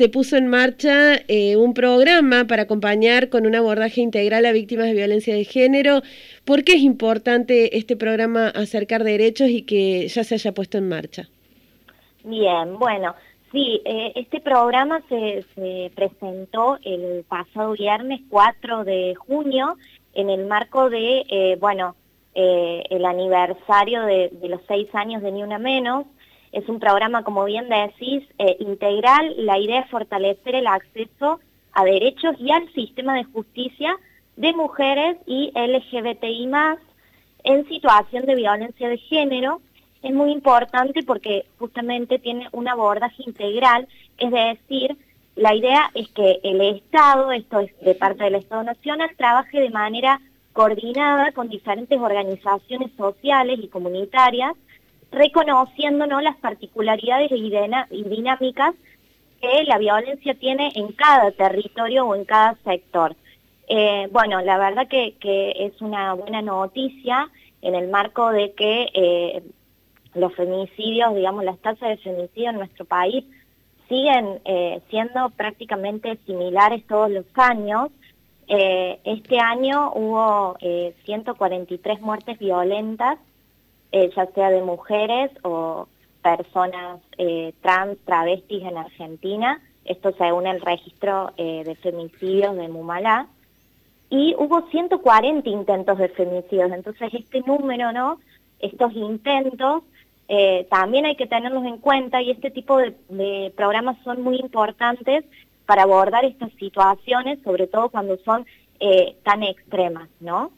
se puso en marcha eh, un programa para acompañar con un abordaje integral a víctimas de violencia de género. ¿Por qué es importante este programa acercar derechos y que ya se haya puesto en marcha? Bien, bueno, sí, eh, este programa se, presentó el pasado viernes 4 de junio en el marco de, eh, bueno, el aniversario de, de los seis años de Ni Una Menos, es un programa, como bien decís, eh, integral. La idea es fortalecer el acceso a derechos y al sistema de justicia de mujeres y LGBTI+, en situación de violencia de género. Es muy importante porque justamente tiene un abordaje integral, es decir, la idea es que el Estado, esto es de parte del Estado Nacional, trabaje de manera coordinada con diferentes organizaciones sociales y comunitarias reconociendo las particularidades y, dinámicas que la violencia tiene en cada territorio o en cada sector. Eh, bueno, la verdad que, es una buena noticia en el marco de que eh, los femicidios, digamos, las tasas de femicidio en nuestro país siguen eh, siendo prácticamente similares todos los años. este año hubo 143 muertes violentas eh, ya sea de mujeres o personas eh, trans, travestis en Argentina, esto según el registro eh, de femicidios de Mumalá, y hubo 140 intentos de femicidios, entonces este número, ¿no? Estos intentos también hay que tenerlos en cuenta y este tipo de, de programas son muy importantes para abordar estas situaciones, sobre todo cuando son tan extremas, ¿no?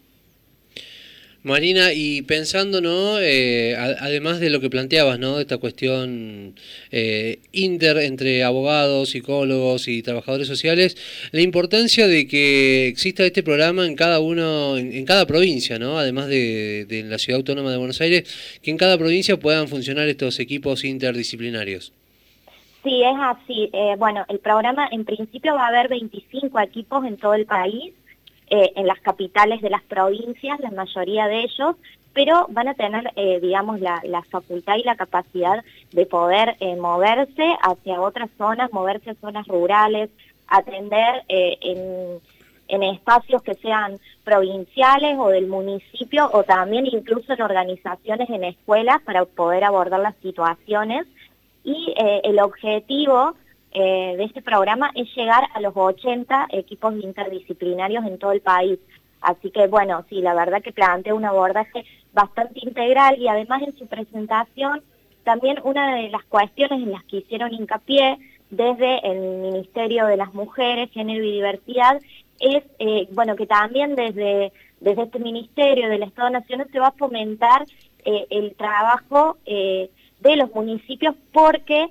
Marina, y pensando, ¿no? Eh, además de lo que planteabas, ¿no? Esta cuestión eh, inter entre abogados, psicólogos y trabajadores sociales, la importancia de que exista este programa en cada uno, en, cada provincia, ¿no? Además de, de, la Ciudad Autónoma de Buenos Aires, que en cada provincia puedan funcionar estos equipos interdisciplinarios. Sí, es así. Eh, bueno, el programa en principio va a haber 25 equipos en todo el país eh, en las capitales de las provincias, la mayoría de ellos, pero van a tener, eh, digamos, la, facultad y la capacidad de poder eh, moverse hacia otras zonas, moverse a zonas rurales, atender en, en espacios que sean provinciales o del municipio o también incluso en organizaciones en escuelas para poder abordar las situaciones. Y el objetivo eh, de este programa es llegar a los 80 equipos interdisciplinarios en todo el país. Así que bueno, sí, la verdad que plantea un abordaje bastante integral y además en su presentación también una de las cuestiones en las que hicieron hincapié desde el Ministerio de las Mujeres, Género y Diversidad es, eh, bueno, que también desde, desde este Ministerio del Estado Nacional se va a fomentar eh, el trabajo de los municipios porque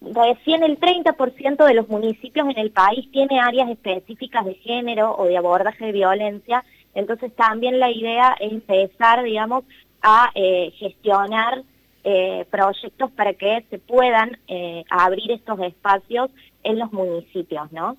Recién el 30% de los municipios en el país tiene áreas específicas de género o de abordaje de violencia, entonces también la idea es empezar, digamos, a eh, gestionar eh, proyectos para que se puedan eh, abrir estos espacios en los municipios, ¿no?